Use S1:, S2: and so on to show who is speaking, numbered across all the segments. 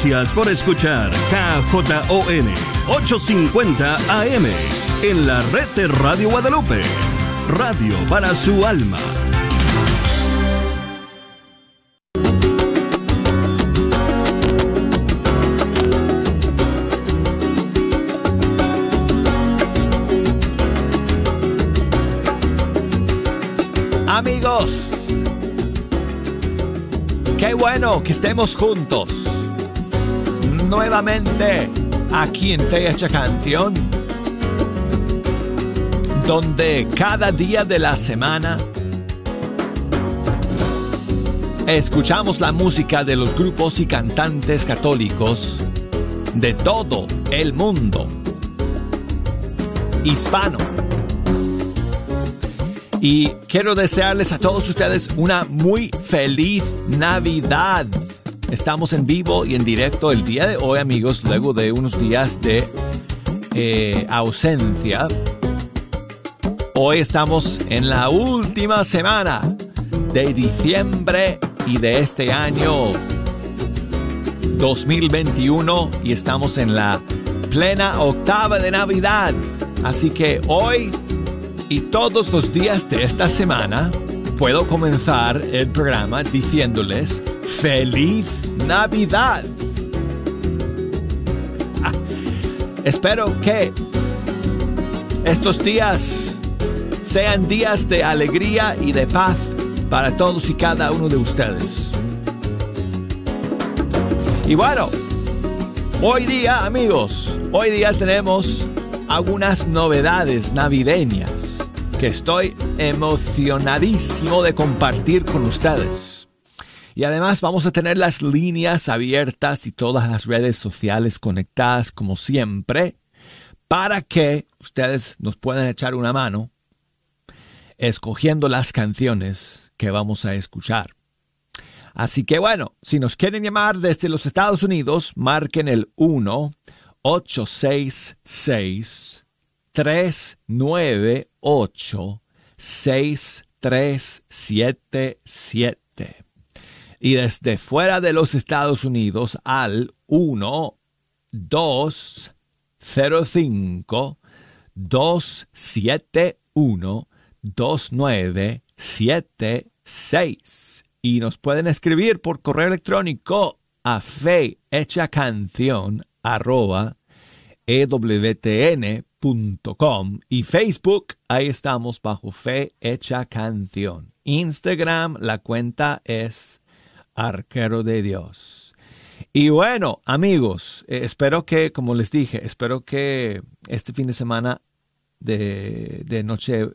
S1: Gracias por escuchar KJON 850 AM en la red de Radio Guadalupe. Radio para su alma.
S2: Amigos, qué bueno que estemos juntos nuevamente aquí en Fecha Canción, donde cada día de la semana escuchamos la música de los grupos y cantantes católicos de todo el mundo hispano. Y quiero desearles a todos ustedes una muy feliz Navidad. Estamos en vivo y en directo el día de hoy, amigos, luego de unos días de eh, ausencia. Hoy estamos en la última semana de diciembre y de este año 2021 y estamos en la plena octava de Navidad. Así que hoy y todos los días de esta semana puedo comenzar el programa diciéndoles feliz Navidad. Ah, espero que estos días sean días de alegría y de paz para todos y cada uno de ustedes. Y bueno, hoy día amigos, hoy día tenemos algunas novedades navideñas que estoy emocionadísimo de compartir con ustedes. Y además vamos a tener las líneas abiertas y todas las redes sociales conectadas como siempre para que ustedes nos puedan echar una mano escogiendo las canciones que vamos a escuchar. Así que bueno, si nos quieren llamar desde los Estados Unidos, marquen el 1 866 398 6377 y desde fuera de los Estados Unidos al 1 205 271 2976 y nos pueden escribir por correo electrónico a fe canción arroba ewtn.com y Facebook, ahí estamos bajo Fe Hecha Canción. Instagram, la cuenta es arquero de Dios. Y bueno, amigos, eh, espero que, como les dije, espero que este fin de semana de, de Noche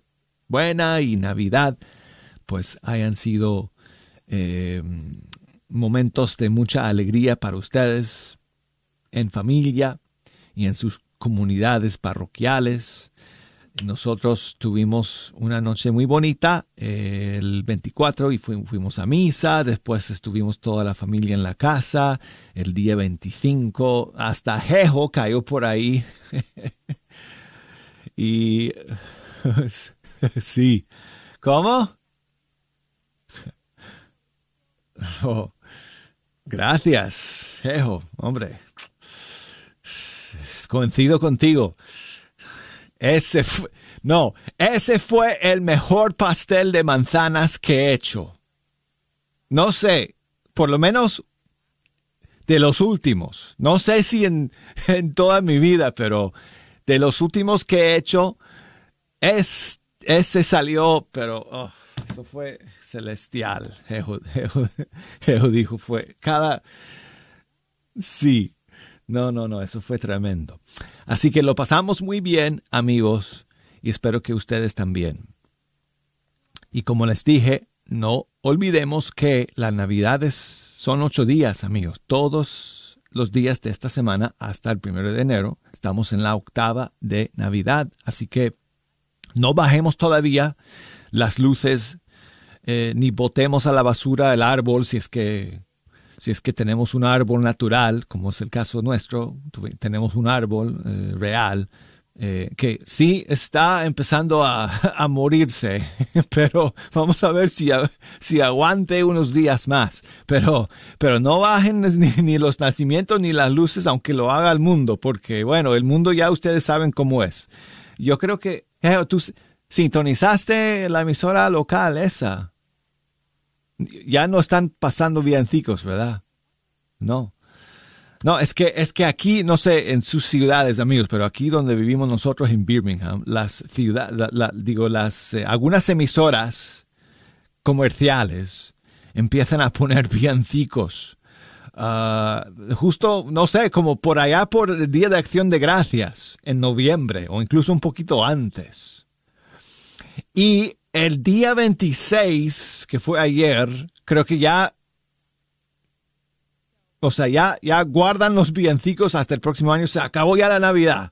S2: Buena y Navidad, pues hayan sido eh, momentos de mucha alegría para ustedes en familia y en sus comunidades parroquiales. Nosotros tuvimos una noche muy bonita eh, el 24 y fuimos a misa, después estuvimos toda la familia en la casa, el día 25 hasta Jejo cayó por ahí. y sí, ¿cómo? Oh, gracias, Jejo, hombre. Coincido contigo. Ese fue, no, ese fue el mejor pastel de manzanas que he hecho. No sé, por lo menos de los últimos. No sé si en, en toda mi vida, pero de los últimos que he hecho, es, ese salió, pero oh, eso fue celestial. Jeho, dijo, fue cada... Sí, no, no, no, eso fue tremendo. Así que lo pasamos muy bien, amigos, y espero que ustedes también. Y como les dije, no olvidemos que las navidades son ocho días, amigos. Todos los días de esta semana hasta el primero de enero estamos en la octava de Navidad. Así que no bajemos todavía las luces eh, ni botemos a la basura el árbol si es que si es que tenemos un árbol natural, como es el caso nuestro, tenemos un árbol eh, real, eh, que sí está empezando a, morirse, pero vamos a ver si, si aguante unos días más. Pero, pero no bajen ni, los nacimientos ni las luces, aunque lo haga el mundo, porque bueno, el mundo ya ustedes saben cómo es. Yo creo que tú sintonizaste la emisora local esa. Ya no están pasando villancicos, ¿verdad? No. No, es que, es que aquí, no sé, en sus ciudades, amigos, pero aquí donde vivimos nosotros en Birmingham, las ciudades, digo, las, eh, algunas emisoras comerciales empiezan a poner villancicos. Ah, justo, no sé, como por allá por el Día de Acción de Gracias, en noviembre, o incluso un poquito antes. Y el día 26, que fue ayer, creo que ya o sea, ya, ya guardan los villancicos hasta el próximo año. Se acabó ya la Navidad.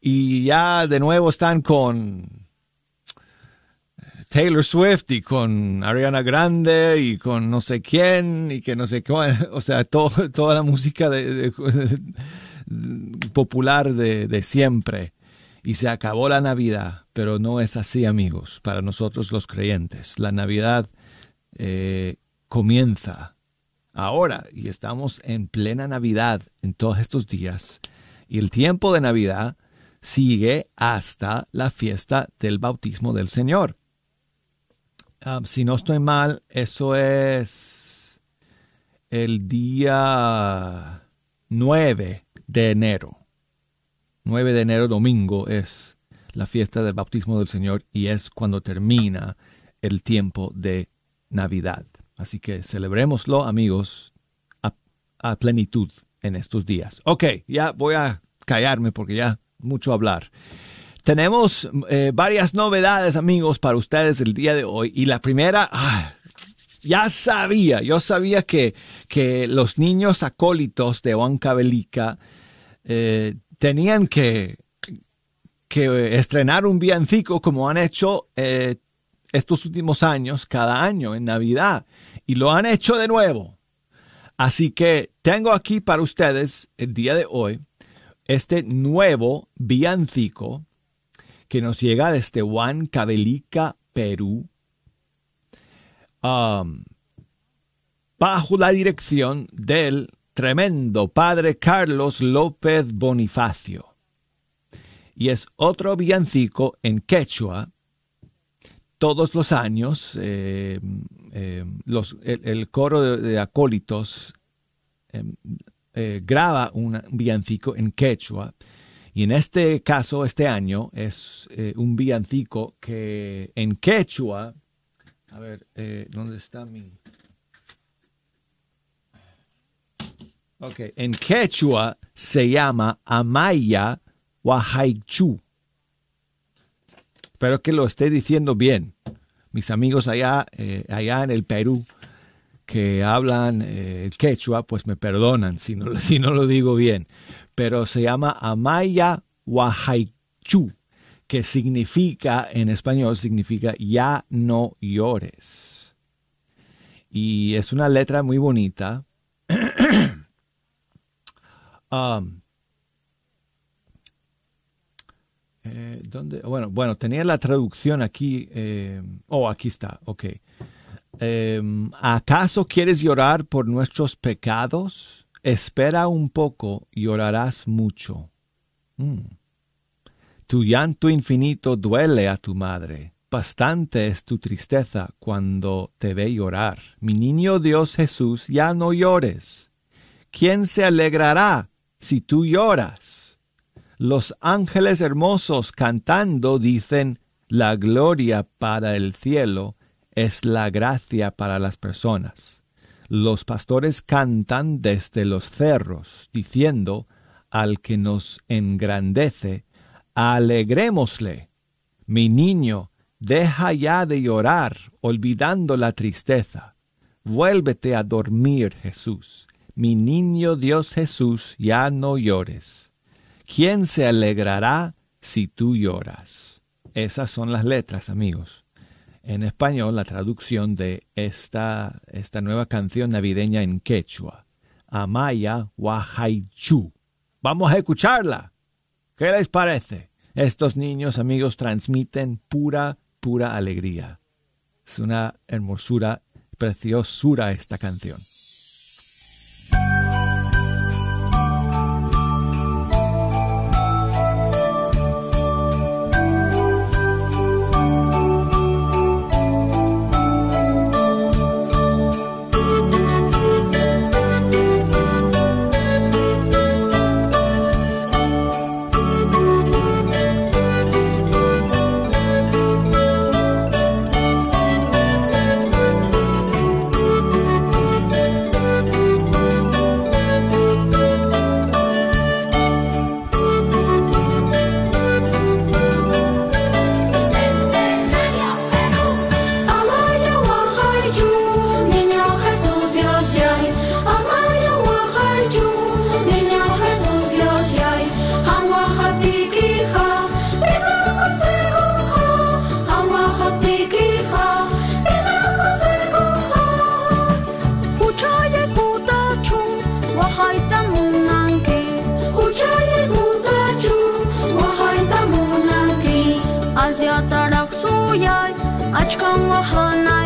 S2: Y ya de nuevo están con Taylor Swift y con Ariana Grande y con no sé quién y que no sé cuál. O sea, toda la música popular de, siempre. Y se acabó la Navidad. Pero no es así, amigos, para nosotros los creyentes. La Navidad eh, comienza ahora y estamos en plena Navidad en todos estos días y el tiempo de Navidad sigue hasta la fiesta del bautismo del Señor. Ah, si no estoy mal, eso es el día 9 de enero. 9 de enero, domingo, es la fiesta del bautismo del Señor y es cuando termina el tiempo de Navidad. Así que celebrémoslo, amigos, a, plenitud en estos días. Ok, ya voy a callarme porque ya mucho hablar. Tenemos eh, varias novedades, amigos, para ustedes el día de hoy. Y la primera, ah, ya sabía, yo sabía que, que los niños acólitos de Huancavelica eh, tenían que, que estrenar un villancico como han hecho eh, estos últimos años, cada año en Navidad y lo han hecho de nuevo. Así que tengo aquí para ustedes el día de hoy este nuevo villancico que nos llega desde Huancavelica, Perú, um, bajo la dirección del tremendo padre Carlos López Bonifacio. Y es otro villancico en quechua todos los años eh, eh, los, el, coro de, acólitos eh, graba un villancico en quechua y en este caso, este año, es un villancico que en quechua, a ver, ¿dónde está mi... Ok, en quechua se llama Amaya Wahaichu. Espero que lo esté diciendo bien. Mis amigos allá, eh, allá en el Perú que hablan eh, quechua, pues me perdonan si no, si no lo digo bien. Pero se llama Amaya Wahaichu, que significa, en español, significa ya no llores. Y es una letra muy bonita. Um, Eh, Bueno, bueno, tenía la traducción aquí. Eh, oh, aquí está, ok. Em, ¿Acaso quieres llorar por nuestros pecados? Espera un poco llorarás mucho. Mm. Tu llanto infinito duele a tu madre. Bastante es tu tristeza cuando te ve llorar. Mi niño Dios Jesús, ya no llores. ¿Quién se alegrará si tú lloras? Los ángeles hermosos cantando dicen, la gloria para el cielo es la gracia para las personas. Los pastores cantan desde los cerros, diciendo al que nos engrandece, alegrémosle. Mi niño, deja ya de llorar, olvidando la tristeza. Vuélvete a dormir, Jesús. Mi niño Dios Jesús, ya no llores. ¿Quién se alegrará si tú lloras? Esas son las letras, amigos. En español, la traducción de esta, esta nueva canción navideña en quechua. Amaya Wahaichu. Vamos a escucharla.
S3: ¿Qué les parece? Estos niños, amigos, transmiten pura, pura alegría. Es una hermosura, preciosura esta canción. yay açkan vahana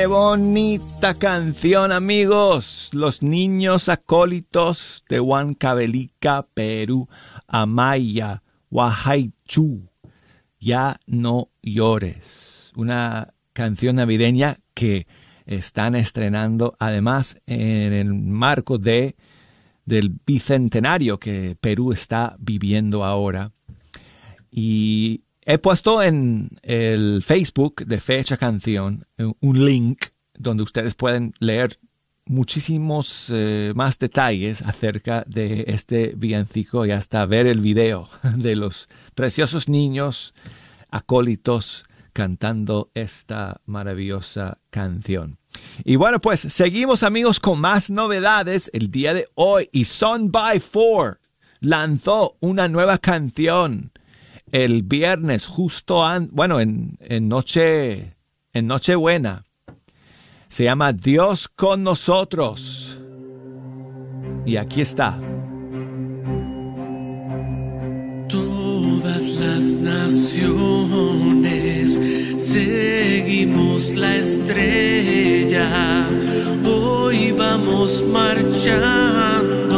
S3: Qué bonita canción, amigos. Los niños acólitos de Huancavelica, Perú. Amaya, Wahaichu. Ya no llores. Una canción navideña que
S2: están estrenando, además en el marco de del bicentenario que Perú está viviendo ahora. Y he puesto en el Facebook de Fecha Canción un link donde ustedes pueden leer muchísimos eh, más detalles acerca de este villancico y hasta ver el video de los preciosos niños acólitos cantando esta maravillosa canción. Y bueno, pues seguimos amigos con más novedades el día de hoy y Son by Four lanzó una nueva canción el viernes justo bueno en, en noche en Nochebuena se llama Dios con nosotros. Y aquí está.
S4: Todas las naciones seguimos la estrella. Hoy vamos marchando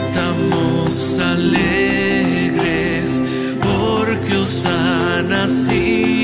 S4: Estamos alegres porque os nacido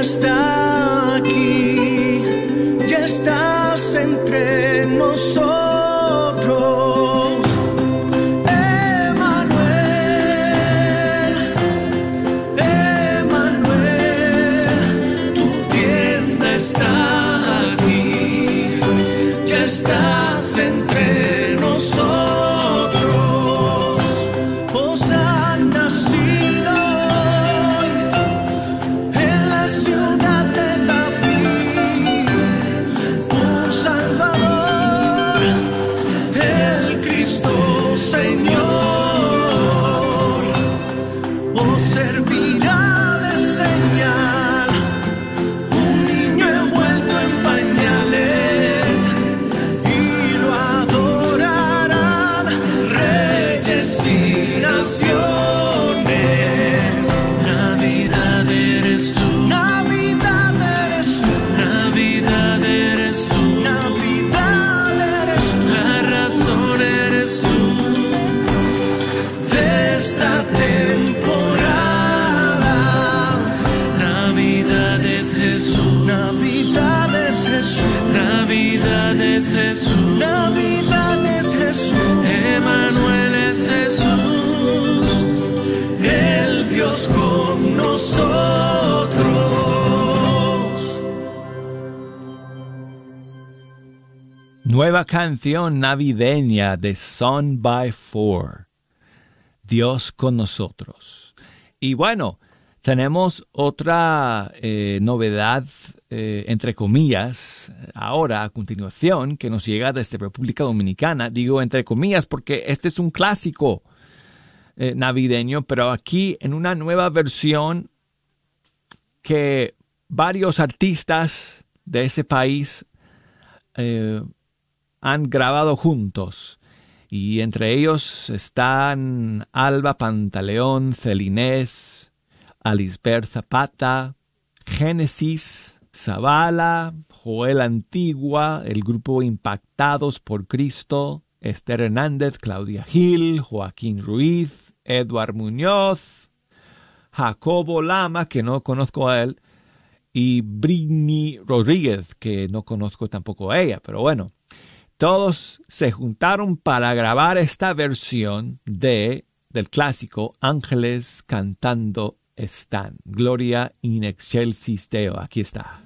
S5: está aquí,
S2: Canción navideña de Son by Four. Dios con nosotros. Y bueno, tenemos otra eh, novedad, eh, entre comillas, ahora a continuación, que nos llega desde República Dominicana. Digo entre comillas porque este es un clásico eh, navideño, pero aquí en una nueva versión que varios artistas de ese país han grabado juntos. Y entre ellos están Alba Pantaleón, Celinés, Alisbert Zapata, Génesis, Zavala, Joel Antigua, el grupo Impactados por Cristo, Esther Hernández, Claudia Gil, Joaquín Ruiz, Eduard Muñoz, Jacobo Lama, que no conozco a él, y Britney Rodríguez, que no conozco tampoco a ella, pero bueno, todos se juntaron para grabar esta versión de del clásico Ángeles cantando están. Gloria in excelsis Deo. Aquí está.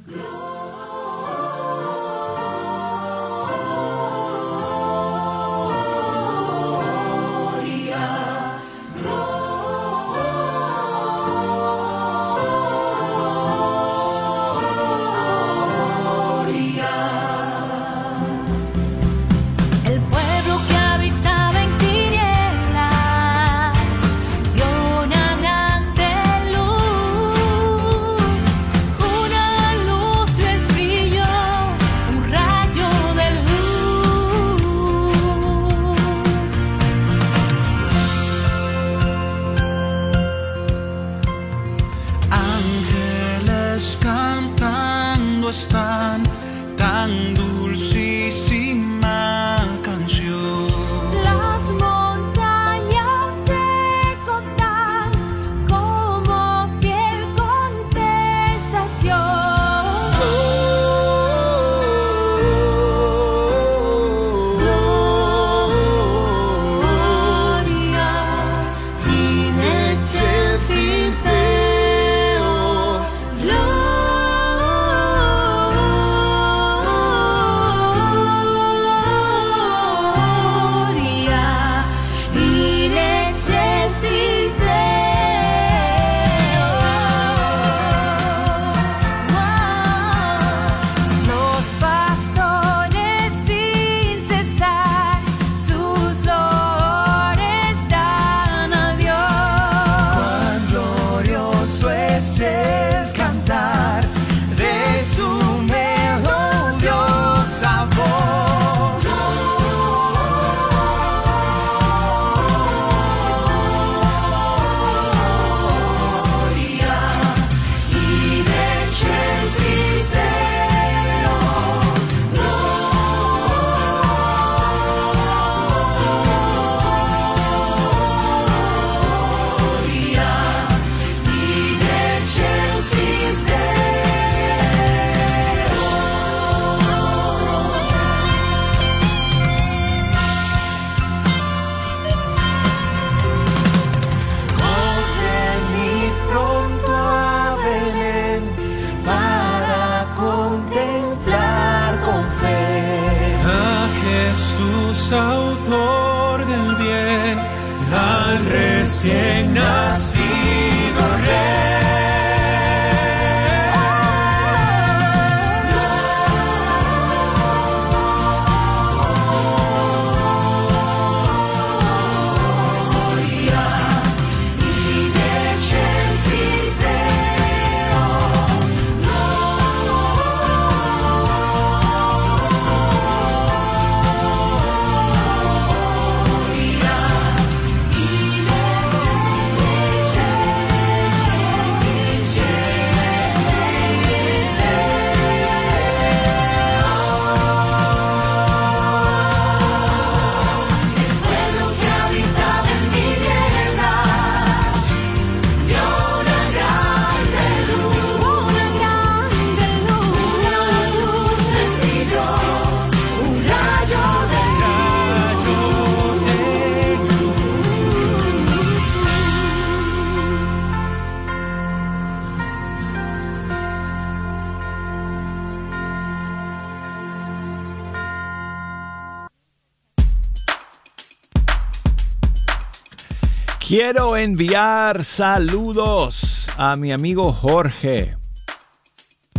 S2: Quiero enviar saludos a mi amigo Jorge,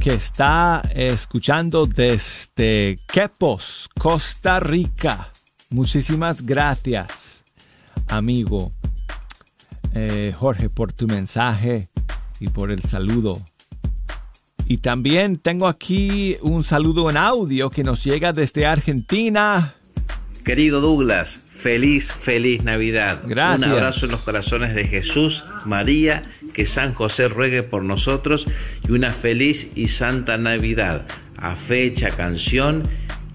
S2: que está escuchando desde Quepos, Costa Rica. Muchísimas gracias, amigo eh, Jorge, por tu mensaje y por el saludo. Y también tengo aquí un saludo en audio que nos llega desde Argentina.
S6: Querido Douglas, feliz, feliz Navidad.
S2: Gracias.
S6: Un abrazo en los corazones de Jesús, María, que San José ruegue por nosotros y una feliz y santa Navidad a fecha, canción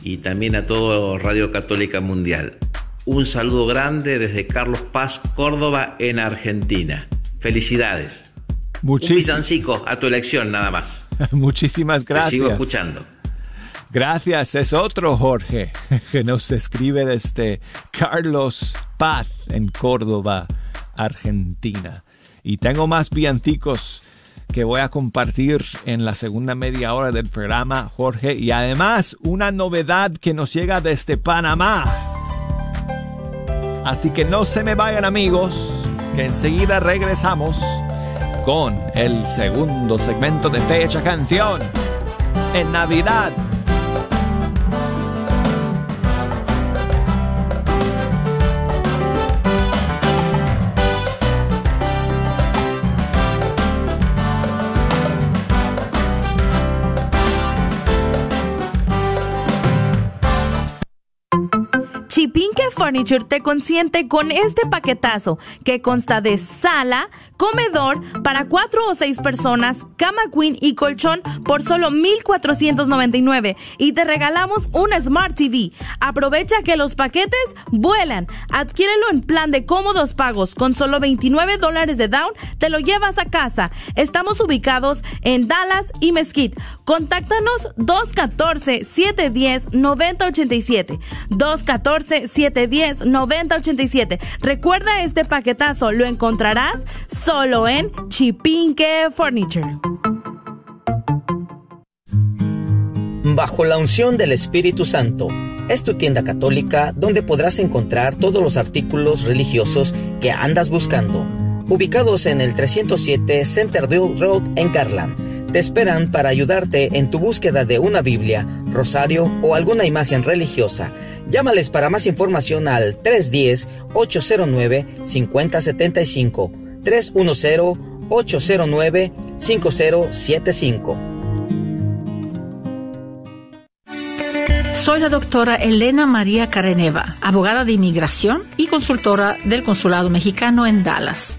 S6: y también a todo Radio Católica Mundial. Un saludo grande desde Carlos Paz, Córdoba, en Argentina. Felicidades. Un
S2: Muchísimas,
S6: villancico a tu elección nada más.
S2: muchísimas
S6: Te sigo
S2: gracias.
S6: escuchando.
S2: Gracias, es otro Jorge que nos escribe desde Carlos Paz en Córdoba, Argentina. Y tengo más villancicos que voy a compartir en la segunda media hora del programa, Jorge. Y además una novedad que nos llega desde Panamá. Así que no se me vayan amigos, que enseguida regresamos con el segundo segmento de Fecha Canción en Navidad.
S7: Chipinque Furniture te consiente con este paquetazo que consta de sala, comedor para cuatro o seis personas, cama queen y colchón por solo 1,499 y te regalamos una Smart TV. Aprovecha que los paquetes vuelan. Adquiérelo en plan de cómodos pagos con solo 29 dólares de down, te lo llevas a casa. Estamos ubicados en Dallas y Mesquite. Contáctanos 214-710-9087. 214-710-9087. Recuerda este paquetazo, lo encontrarás solo en Chipinque Furniture.
S8: Bajo la unción del Espíritu Santo es tu tienda católica donde podrás encontrar todos los artículos religiosos que andas buscando. Ubicados en el 307 Centerville Road en Garland. Te esperan para ayudarte en tu búsqueda de una Biblia, rosario o alguna imagen religiosa. Llámales para más información al 310-809-5075. 310-809-5075.
S9: Soy la doctora Elena María Careneva, abogada de inmigración y consultora del Consulado Mexicano en Dallas.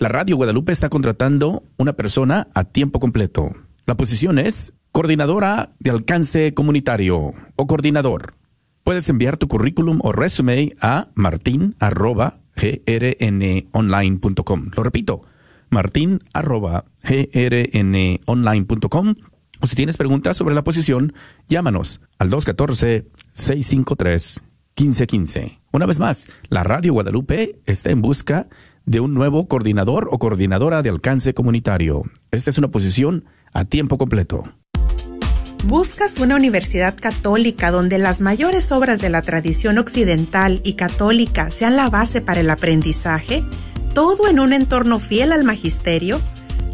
S10: La Radio Guadalupe está contratando una persona a tiempo completo. La posición es coordinadora de alcance comunitario o coordinador. Puedes enviar tu currículum o resume a martin@grnonline.com. Lo repito, martin@grnonline.com. O si tienes preguntas sobre la posición, llámanos al 214-653-1515. Una vez más, la Radio Guadalupe está en busca de un nuevo coordinador o coordinadora de alcance comunitario. Esta es una posición a tiempo completo.
S11: ¿Buscas una universidad católica donde las mayores obras de la tradición occidental y católica sean la base para el aprendizaje? ¿Todo en un entorno fiel al magisterio?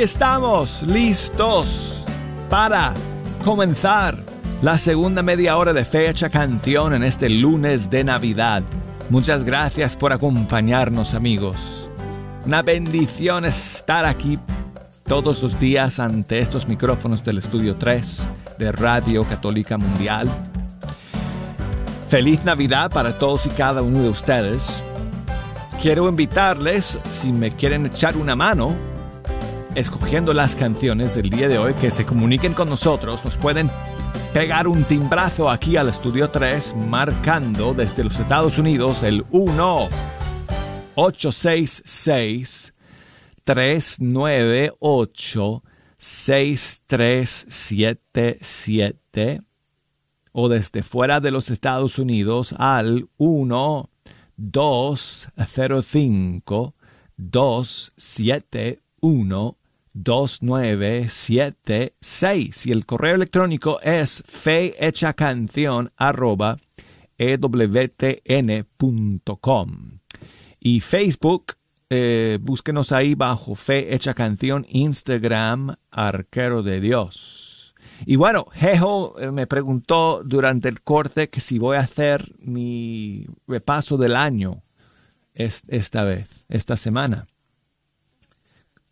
S2: Estamos, listos para comenzar la segunda media hora de fecha canción en este lunes de Navidad. Muchas gracias por acompañarnos amigos. Una bendición estar aquí todos los días ante estos micrófonos del Estudio 3 de Radio Católica Mundial. Feliz Navidad para todos y cada uno de ustedes. Quiero invitarles, si me quieren echar una mano, escogiendo las canciones del día de hoy, que se comuniquen con nosotros, nos pueden pegar un timbrazo aquí al Estudio 3, marcando desde los Estados Unidos el 1 866 398 6377 o desde fuera de los Estados Unidos al 1 205 271 2976 y el correo electrónico es fehechacanción arroba ewtn.com y Facebook eh, búsquenos ahí bajo Fe Hecha Canción, Instagram, Arquero de Dios. Y bueno, Jejo eh, me preguntó durante el corte que si voy a hacer mi repaso del año esta vez, esta semana.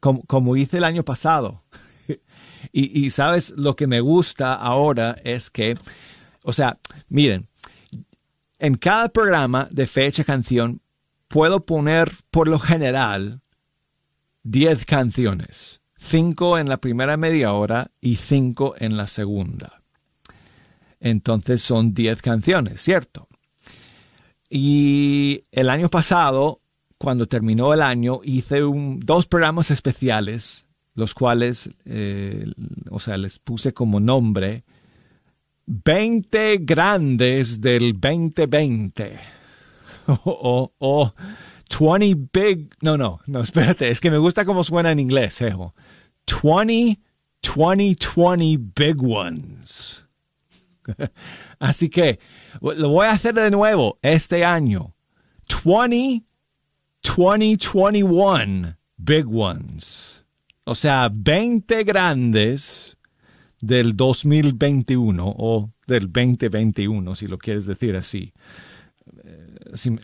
S2: Como, como hice el año pasado. y, y sabes, lo que me gusta ahora es que, o sea, miren, en cada programa de fecha canción puedo poner por lo general 10 canciones, 5 en la primera media hora y 5 en la segunda. Entonces son 10 canciones, ¿cierto? Y el año pasado, cuando terminó el año, hice un, dos programas especiales, los cuales, eh, o sea, les puse como nombre 20 grandes del 2020 o, o, 20 big. No, no, no, espérate, es que me gusta cómo suena en inglés, Ejo. 20, 20, 20 big ones. Así que lo voy a hacer de nuevo este año. 20, 20, 21 big ones. O sea, 20 grandes del 2021 o del 2021, si lo quieres decir así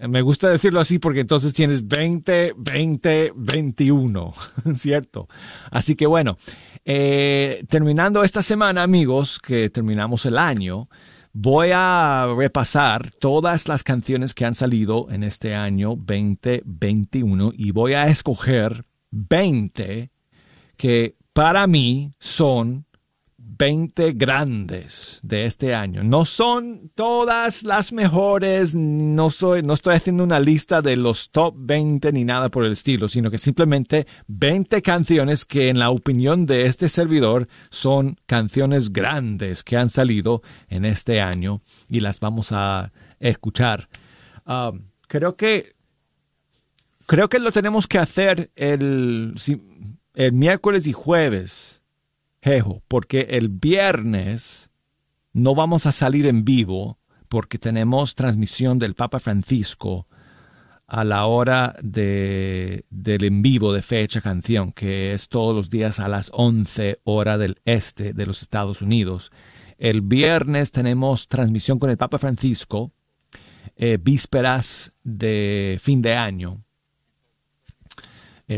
S2: me gusta decirlo así porque entonces tienes 20, 20, 21, ¿cierto? Así que bueno, eh, terminando esta semana, amigos, que terminamos el año, voy a repasar todas las canciones que han salido en este año 2021 y voy a escoger 20 que para mí son 20 grandes de este año. No son todas las mejores, no, soy, no estoy haciendo una lista de los top 20 ni nada por el estilo, sino que simplemente 20 canciones que en la opinión de este servidor son canciones grandes que han salido en este año y las vamos a escuchar. Um, creo que creo que lo tenemos que hacer el, el miércoles y jueves porque el viernes no vamos a salir en vivo porque tenemos transmisión del Papa Francisco a la hora de, del en vivo de fecha canción, que es todos los días a las 11 hora del este de los Estados Unidos. El viernes tenemos transmisión con el Papa Francisco, eh, vísperas de fin de año,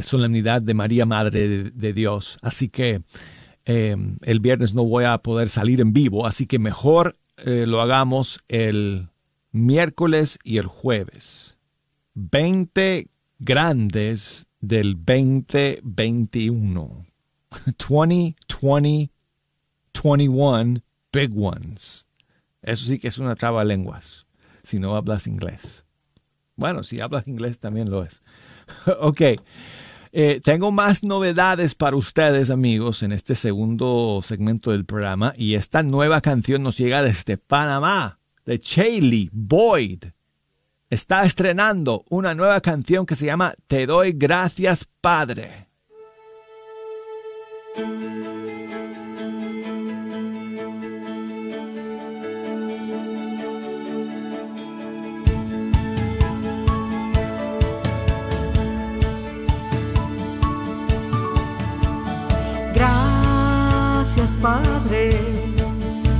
S2: solemnidad de María Madre de Dios. Así que Em, el viernes no voy a poder salir en vivo, así que mejor eh, lo hagamos el miércoles y el jueves. 20 grandes del 2021. 20, 20, 21 big ones. Eso sí que es una traba lenguas, si no hablas inglés. Bueno, si hablas inglés también lo es. ok. Eh, tengo más novedades para ustedes, amigos, en este segundo segmento del programa. Y esta nueva canción nos llega desde Panamá, de Chaley Boyd. Está estrenando una nueva canción que se llama Te doy gracias, Padre.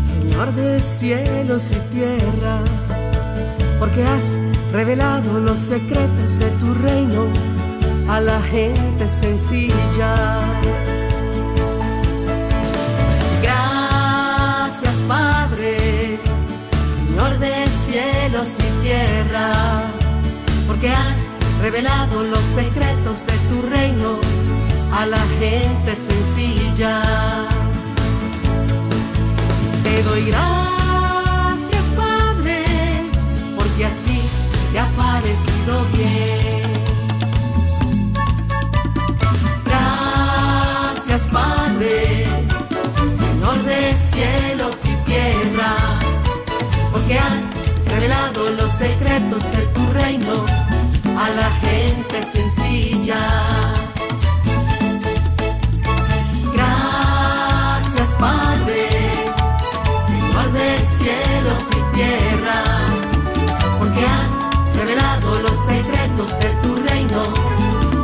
S5: Señor de cielos y tierra, porque has revelado los secretos de tu reino a la gente sencilla. Gracias Padre, Señor de cielos y tierra, porque has revelado los secretos de tu reino a la gente sencilla. Te doy gracias, Padre, porque así te ha parecido bien. Gracias, Padre, Señor de cielos y tierra, porque has revelado los secretos de tu reino a la gente sencilla. De tu reino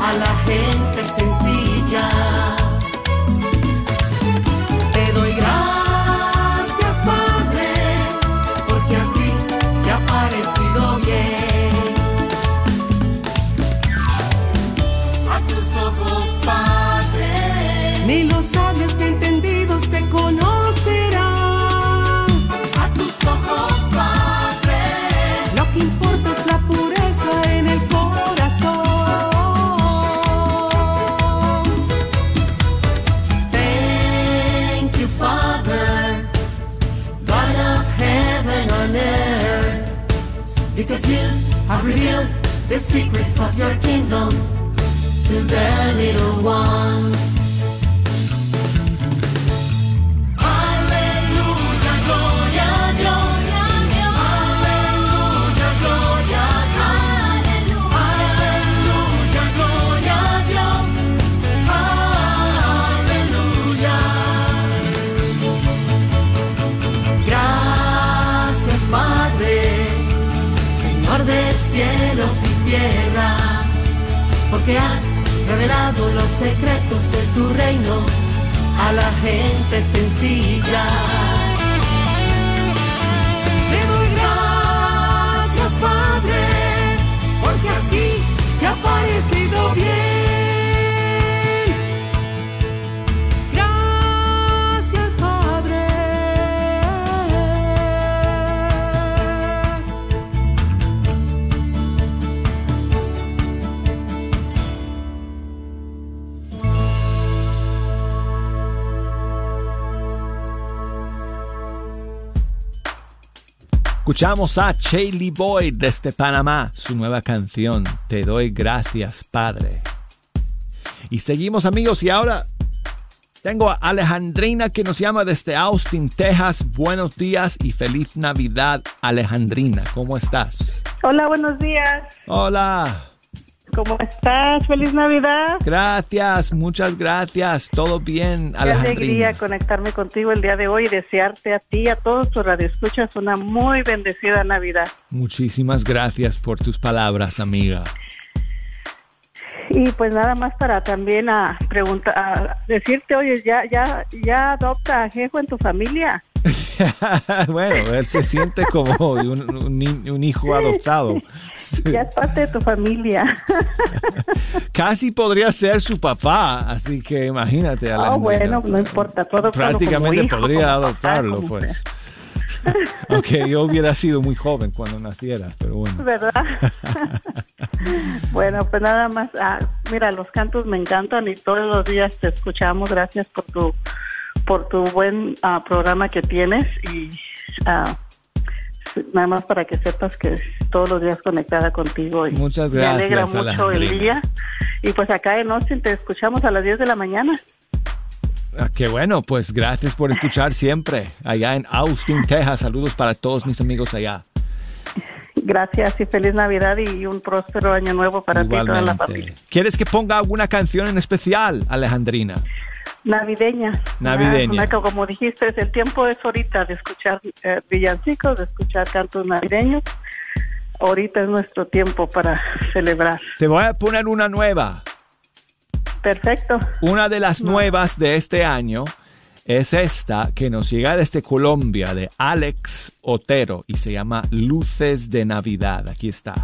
S5: a la gente sencilla. Secrets of your kingdom to the little ones. Porque has revelado los secretos de tu reino a la gente sencilla. Te doy gracias, Padre, porque así te ha
S2: Escuchamos a Chaley Boyd desde Panamá, su nueva canción, Te doy gracias, Padre. Y seguimos amigos y ahora tengo a Alejandrina que nos llama desde Austin, Texas. Buenos días y feliz Navidad, Alejandrina. ¿Cómo estás?
S12: Hola, buenos días.
S2: Hola.
S12: ¿Cómo estás? Feliz Navidad.
S2: Gracias, muchas gracias. Todo bien,
S12: Qué alegría conectarme contigo el día de hoy y desearte a ti y a todos tus radioescuchas una muy bendecida Navidad.
S2: Muchísimas gracias por tus palabras, amiga.
S12: Y pues nada más para también a preguntar, a decirte, oye, ya, ya, ya adopta a Jejo en tu familia.
S2: bueno, él se siente como un, un ni- un hijo adoptado.
S12: Ya es parte de tu familia.
S2: Casi podría ser su papá, así que imagínate.
S12: Oh, bueno, no importa, todo
S2: Prácticamente podría
S12: como papá,
S2: adoptarlo, pues. Aunque yo hubiera sido muy joven cuando naciera, pero bueno.
S12: ¿Verdad? bueno, pues nada más. ah, mira, los cantos me encantan y todos los días te escuchamos. Gracias por tu por tu buen ah, programa que tienes y ah, nada más para que sepas que todos los días conectada contigo. Y
S2: Muchas
S12: Me alegra
S2: gracias,
S12: mucho el día. Y pues acá en Austin te escuchamos a las 10 de la mañana.
S2: Ah, Qué bueno, pues gracias por escuchar siempre. Allá en Austin, Texas. Saludos para todos mis amigos allá.
S12: Gracias y feliz Navidad y un próspero año nuevo para ti y toda la
S2: Igualmente.
S12: familia.
S2: ¿Quieres que ponga alguna canción en especial, Alejandrina?
S12: Navideña.
S2: Navideña.
S12: Ah, como dijiste, el tiempo es ahorita de escuchar eh, villancicos, de escuchar cantos navideños. Ahorita es nuestro tiempo para celebrar.
S2: Te voy a poner una nueva.
S12: Perfecto.
S2: Una de las nuevas de este año es esta que nos llega desde Colombia de Alex Otero y se llama Luces de Navidad. Aquí está.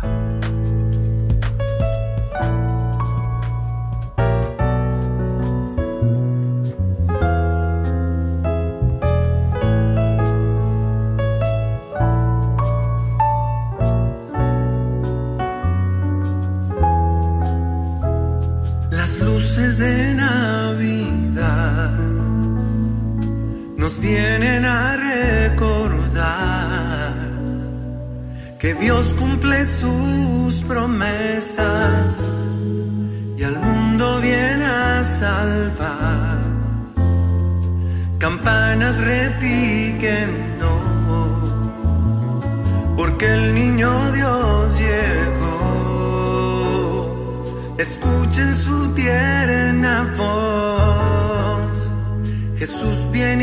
S13: Luces de Navidad nos vienen a recordar que Dios cumple sus promesas y al mundo viene a salvar. Campanas repiquen,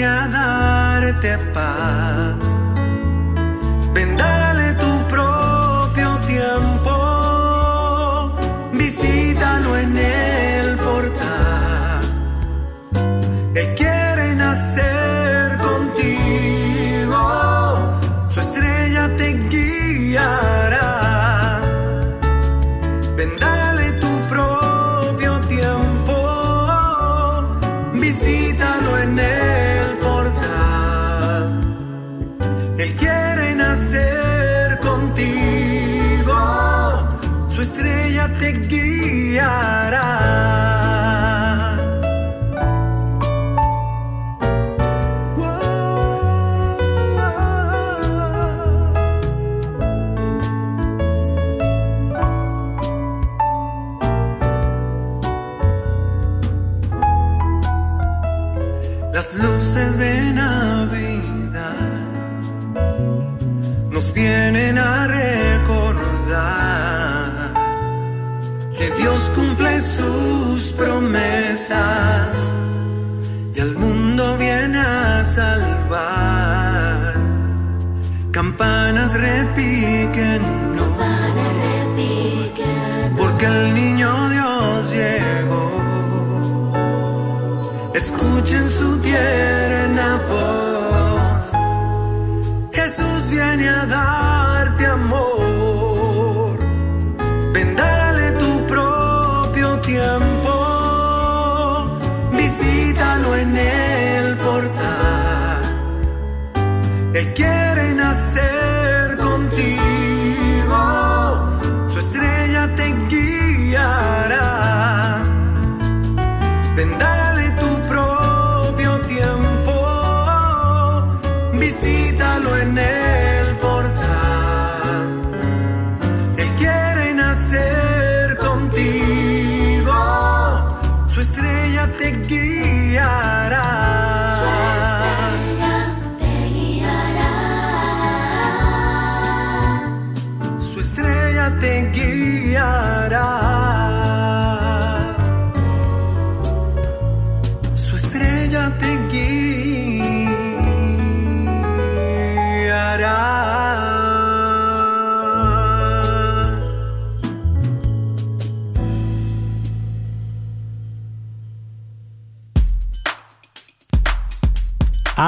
S13: Jesús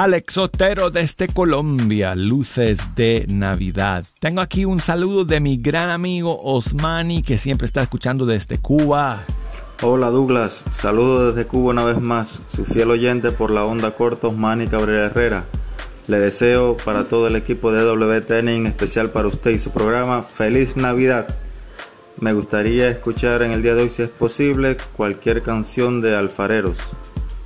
S2: Alex Otero desde Colombia, Luces de Navidad. Tengo aquí un saludo de mi gran amigo Osmani que siempre está escuchando desde Cuba.
S14: Hola Douglas, saludo desde Cuba una vez más, su fiel oyente por la onda corta Osmani Cabrera Herrera. Le deseo para todo el equipo de WTN, en especial para usted y su programa, feliz Navidad. Me gustaría escuchar en el día de hoy, si es posible, cualquier canción de Alfareros.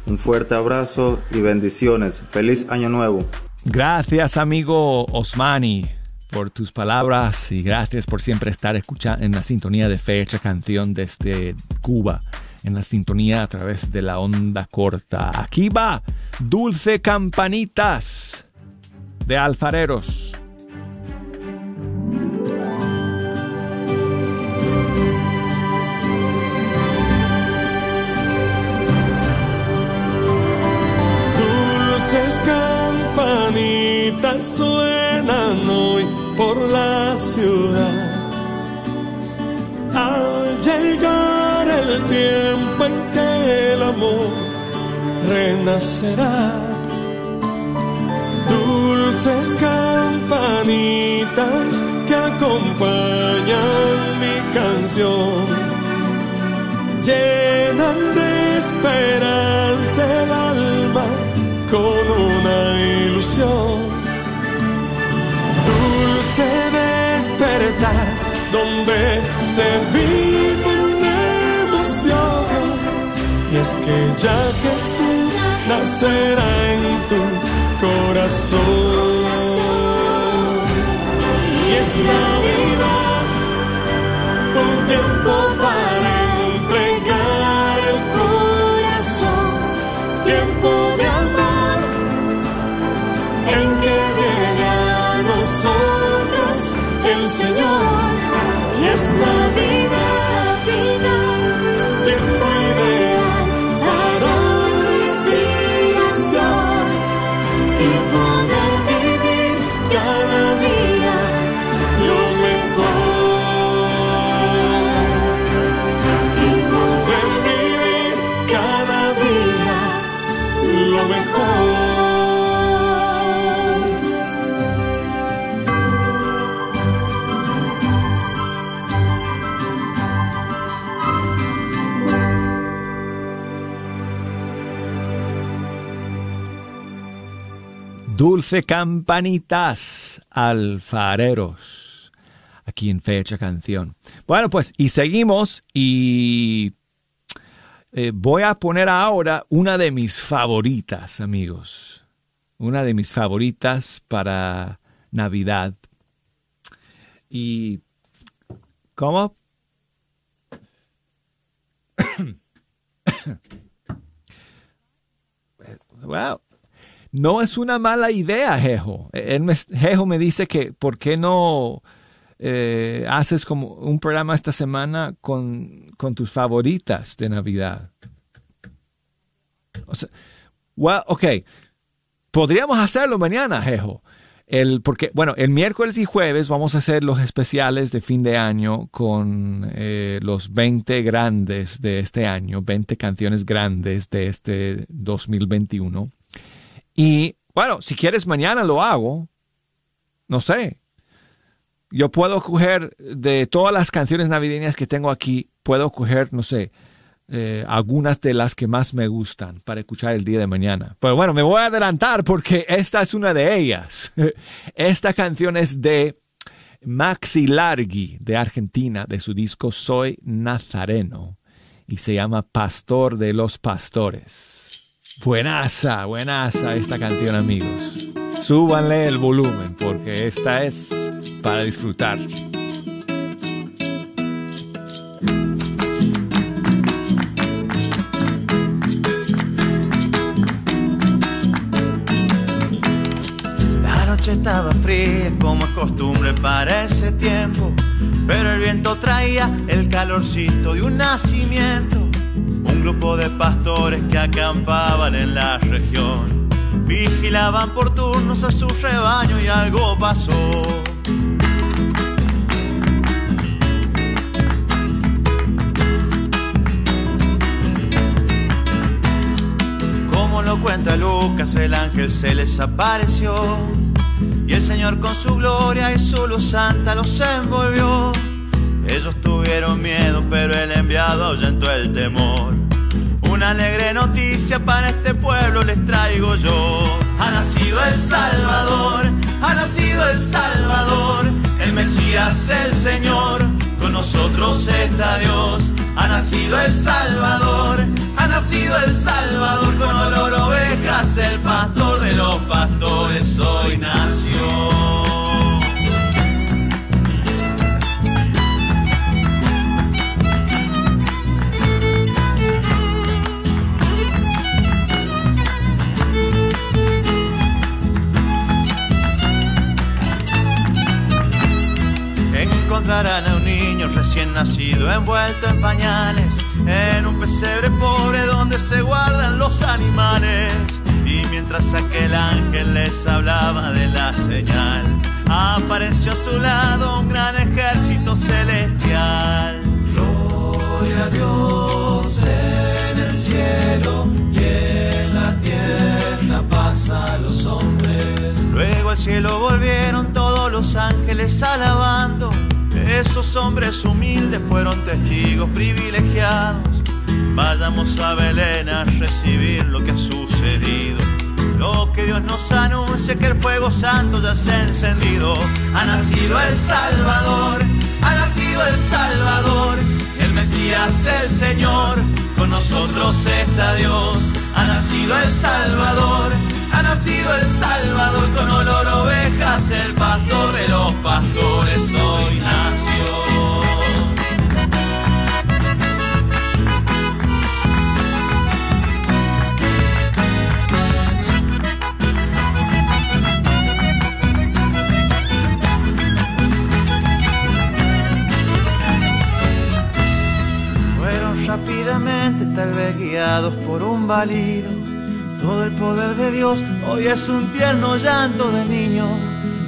S14: Un fuerte abrazo y bendiciones. Feliz Año Nuevo.
S2: Gracias amigo Osmani por tus palabras y gracias por siempre estar escuchando en la sintonía de fecha canción desde Cuba, en la sintonía a través de la onda corta. Aquí va Dulce Campanitas de Alfareros.
S15: Suenan hoy por la ciudad. Al llegar el tiempo en que el amor renacerá, dulces campanitas que acompañan mi canción. Llenan de esperanza donde se vive emoción. Y es que ya Jesús nacerá en tu corazón. Y es Navidad, un tiempo
S2: Dulce campanitas alfareros. Aquí en Fecha Canción. Bueno, pues, y seguimos y eh, voy a poner ahora una de mis favoritas, amigos. Una de mis favoritas para Navidad. Y... ¿Cómo? wow. No es una mala idea, Jejo. Él me, Jejo me dice que, ¿por qué no eh, haces como un programa esta semana con, con tus favoritas de Navidad? O sea, well, ok. Podríamos hacerlo mañana, Jejo. El, porque, bueno, el miércoles y jueves vamos a hacer los especiales de fin de año con eh, los 20 grandes de este año, 20 canciones grandes de este 2021. Y bueno, si quieres mañana lo hago. No sé. Yo puedo coger de todas las canciones navideñas que tengo aquí, puedo coger, no sé, eh, algunas de las que más me gustan para escuchar el día de mañana. Pero bueno, me voy a adelantar porque esta es una de ellas. Esta canción es de Maxi Largi de Argentina, de su disco Soy Nazareno, y se llama Pastor de los Pastores. Buenaza, buenaza esta canción, amigos. Súbanle el volumen porque esta es para disfrutar.
S16: La noche estaba fría como es costumbre para ese tiempo, pero el viento traía el calorcito de un nacimiento. Grupo de pastores que acampaban en la región vigilaban por turnos a su rebaño y algo pasó. Como lo cuenta Lucas, el ángel se les apareció y el Señor con su gloria y su luz santa los envolvió. Ellos tuvieron miedo, pero el enviado ahuyentó el temor. Una alegre noticia para este pueblo les traigo yo. Ha nacido el Salvador, ha nacido el Salvador, el Mesías, el Señor, con nosotros está Dios. Ha nacido el Salvador, ha nacido el Salvador, con olor ovejas, el pastor de los pastores hoy nació. Encontrarán a un niño recién nacido envuelto en pañales, en un pesebre pobre donde se guardan los animales. Y mientras aquel ángel les hablaba de la señal, apareció a su lado un gran ejército celestial. Gloria a Dios en el cielo y en la tierra paz a los hombres. Luego el cielo volvieron todos los ángeles alabando. Esos hombres humildes fueron testigos privilegiados. Vayamos a Belén a recibir lo que ha sucedido. Lo que Dios nos anuncia que el fuego santo ya se ha encendido. Ha nacido el Salvador, ha nacido el Salvador, el Mesías, el Señor, con nosotros está Dios. Ha nacido el Salvador, ha nacido el Salvador, con olor ovejas, el pastor de los pastores hoy nació. Fueron rápidamente, tal vez guiados por un válido. Todo el poder de Dios hoy es un tierno llanto de niño.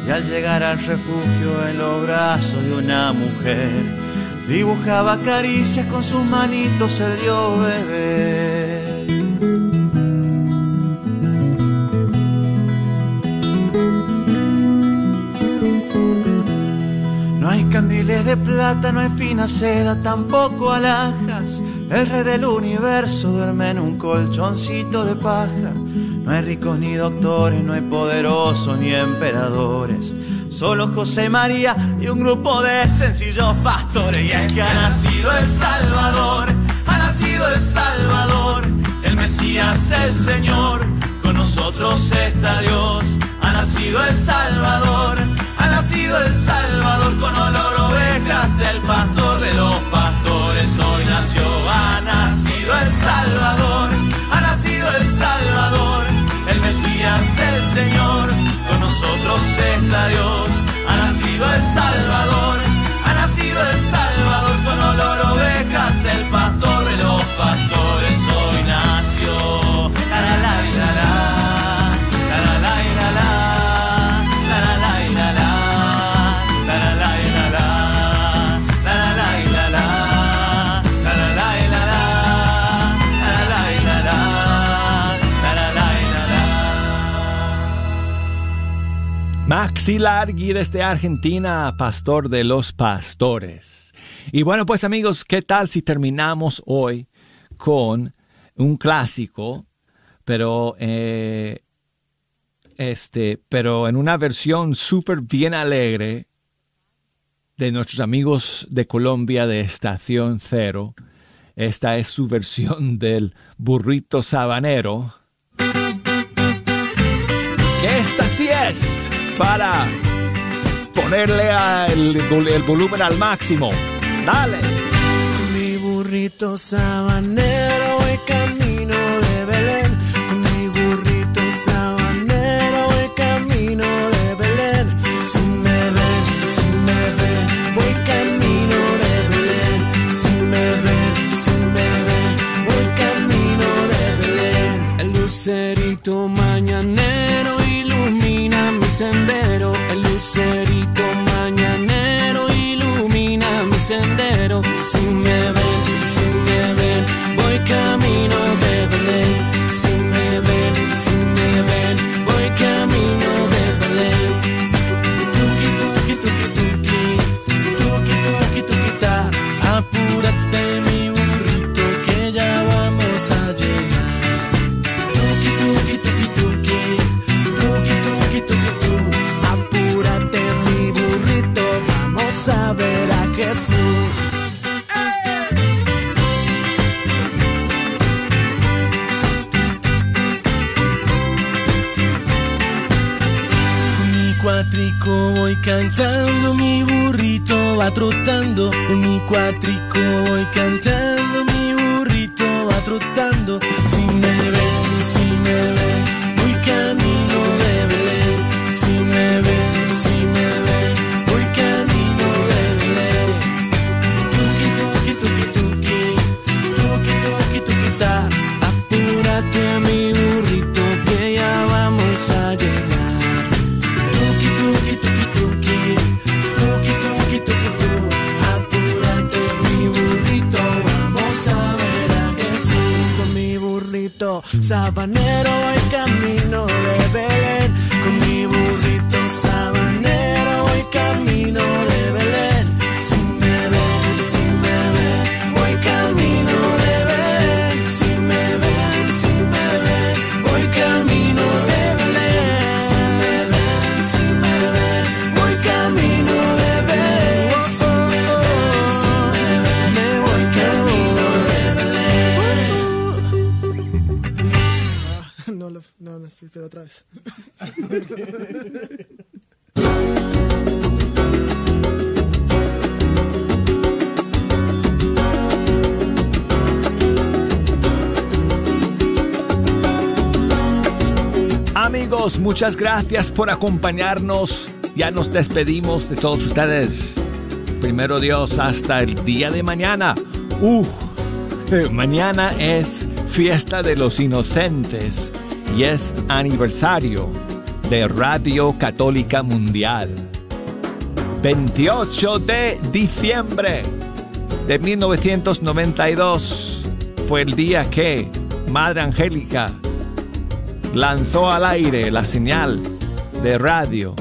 S16: Y al llegar al refugio en los brazos de una mujer, dibujaba caricias con sus manitos el Dios bebé. No hay candiles de plata, no hay fina seda, tampoco alhajas. El rey del universo duerme en un colchoncito de paja. No hay ricos ni doctores, no hay poderosos ni emperadores. Solo José María y un grupo de sencillos pastores. Y es que ha nacido el Salvador, ha nacido el Salvador, el Mesías, el Señor. Con nosotros está Dios, ha nacido el Salvador, ha nacido el Salvador con olor ovejas, el pastor de los pastores hoy nació, la, la.
S2: Maxi Largui desde Argentina, pastor de los pastores. Y bueno, pues amigos, ¿qué tal si terminamos hoy con un clásico, pero eh, este, pero en una versión súper bien alegre de nuestros amigos de Colombia de Estación Cero. Esta es su versión del burrito sabanero. Esta sí es para ponerle el, el volumen al máximo. Dale.
S13: Mi burrito sabanero cantando, mi burrito va trotando. Con mi cuatrico voy cantando,
S2: Muchas gracias por acompañarnos. Ya nos despedimos de todos ustedes. Primero Dios, hasta el día de mañana. Uh, mañana es fiesta de los inocentes y es aniversario de Radio Católica Mundial. 28 de diciembre de 1992 fue el día que Madre Angélica lanzó al aire la señal de radio.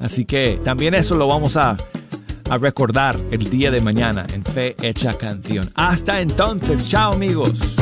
S2: Así que también eso lo vamos a, a recordar el día de mañana en Fe Hecha Canción. Hasta entonces, chao amigos.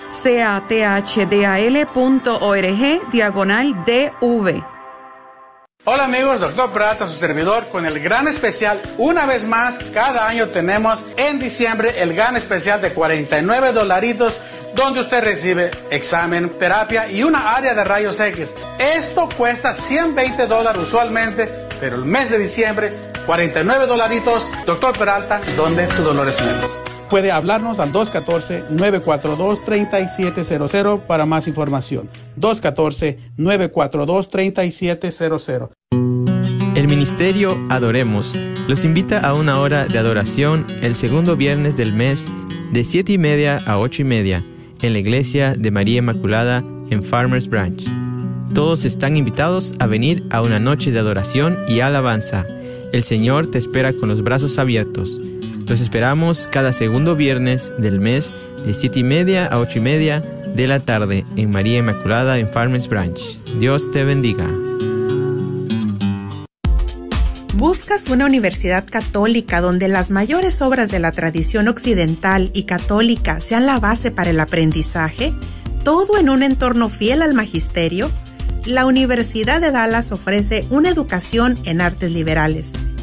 S17: cathdal.org diagonal DV.
S18: Hola amigos, doctor Prata, su servidor, con el gran especial. Una vez más, cada año tenemos en diciembre el gran especial de 49 dolaritos, donde usted recibe examen, terapia y una área de rayos X. Esto cuesta 120 dólares usualmente, pero el mes de diciembre, 49 dolaritos. Doctor Peralta, donde su dolor es menos.
S19: Puede hablarnos al 214-942-3700 para más información. 214-942-3700.
S20: El Ministerio Adoremos los invita a una hora de adoración el segundo viernes del mes de 7 y media a 8 y media en la iglesia de María Inmaculada en Farmers Branch. Todos están invitados a venir a una noche de adoración y alabanza. El Señor te espera con los brazos abiertos. Los esperamos cada segundo viernes del mes de 7 y media a 8 y media de la tarde en María Inmaculada en Farmers Branch. Dios te bendiga.
S11: ¿Buscas una universidad católica donde las mayores obras de la tradición occidental y católica sean la base para el aprendizaje? ¿Todo en un entorno fiel al magisterio? La Universidad de Dallas ofrece una educación en artes liberales